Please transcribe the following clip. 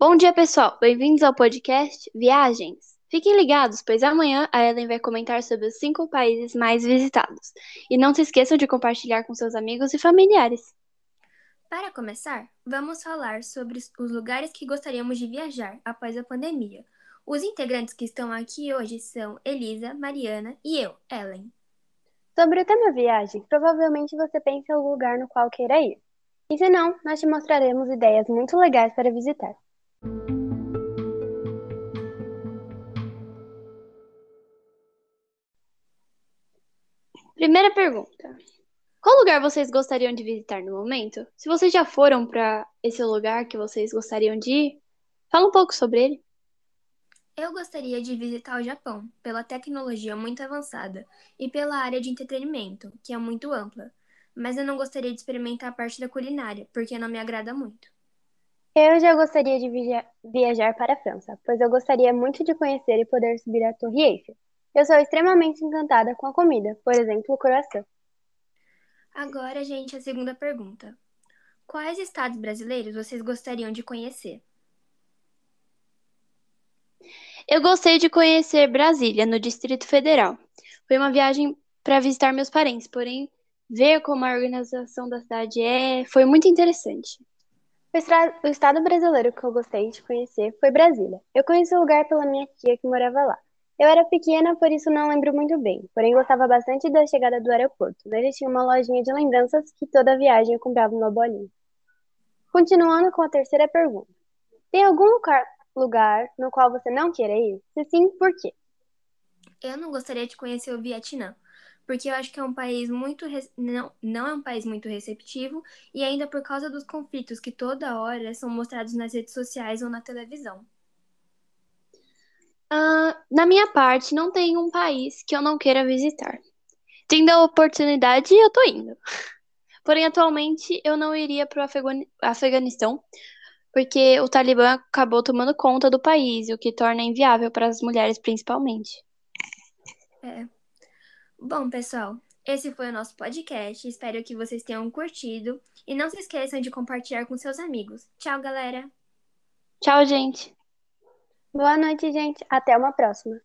Bom dia, pessoal! Bem-vindos ao podcast Viagens. Fiquem ligados, pois amanhã a Ellen vai comentar sobre os cinco países mais visitados. E não se esqueçam de compartilhar com seus amigos e familiares. Para começar, vamos falar sobre os lugares que gostaríamos de viajar após a pandemia. Os integrantes que estão aqui hoje são Elisa, Mariana e eu, Ellen. Sobre o tema viagem, provavelmente você pensa em um lugar no qual queira ir. E se não, nós te mostraremos ideias muito legais para visitar. Primeira pergunta: Qual lugar vocês gostariam de visitar no momento? Se vocês já foram para esse lugar que vocês gostariam de ir, fala um pouco sobre ele. Eu gostaria de visitar o Japão, pela tecnologia muito avançada e pela área de entretenimento, que é muito ampla. Mas eu não gostaria de experimentar a parte da culinária, porque não me agrada muito. Eu já gostaria de viajar para a França, pois eu gostaria muito de conhecer e poder subir a Torre Eiffel. Eu sou extremamente encantada com a comida, por exemplo, o croissant. Agora, gente, a segunda pergunta. Quais estados brasileiros vocês gostariam de conhecer? Eu gostei de conhecer Brasília, no Distrito Federal. Foi uma viagem para visitar meus parentes, porém, ver como a organização da cidade é foi muito interessante. O estado brasileiro que eu gostei de conhecer foi Brasília. Eu conheci o lugar pela minha tia que morava lá. Eu era pequena, por isso não lembro muito bem, porém gostava bastante da chegada do aeroporto. Nele tinha uma lojinha de lembranças que toda viagem eu comprava uma bolinha. Continuando com a terceira pergunta. Tem algum lugar, lugar no qual você não queira ir? Se sim, por quê? Eu não gostaria de conhecer o Vietnã porque eu acho que é um país muito não, não é um país muito receptivo e ainda por causa dos conflitos que toda hora são mostrados nas redes sociais ou na televisão. Uh, na minha parte, não tem um país que eu não queira visitar. Tendo a oportunidade, eu tô indo. Porém, atualmente, eu não iria para o Afeganistão, porque o Talibã acabou tomando conta do país, o que torna inviável para as mulheres, principalmente. É. Bom, pessoal, esse foi o nosso podcast. Espero que vocês tenham curtido. E não se esqueçam de compartilhar com seus amigos. Tchau, galera! Tchau, gente! Boa noite, gente. Até uma próxima.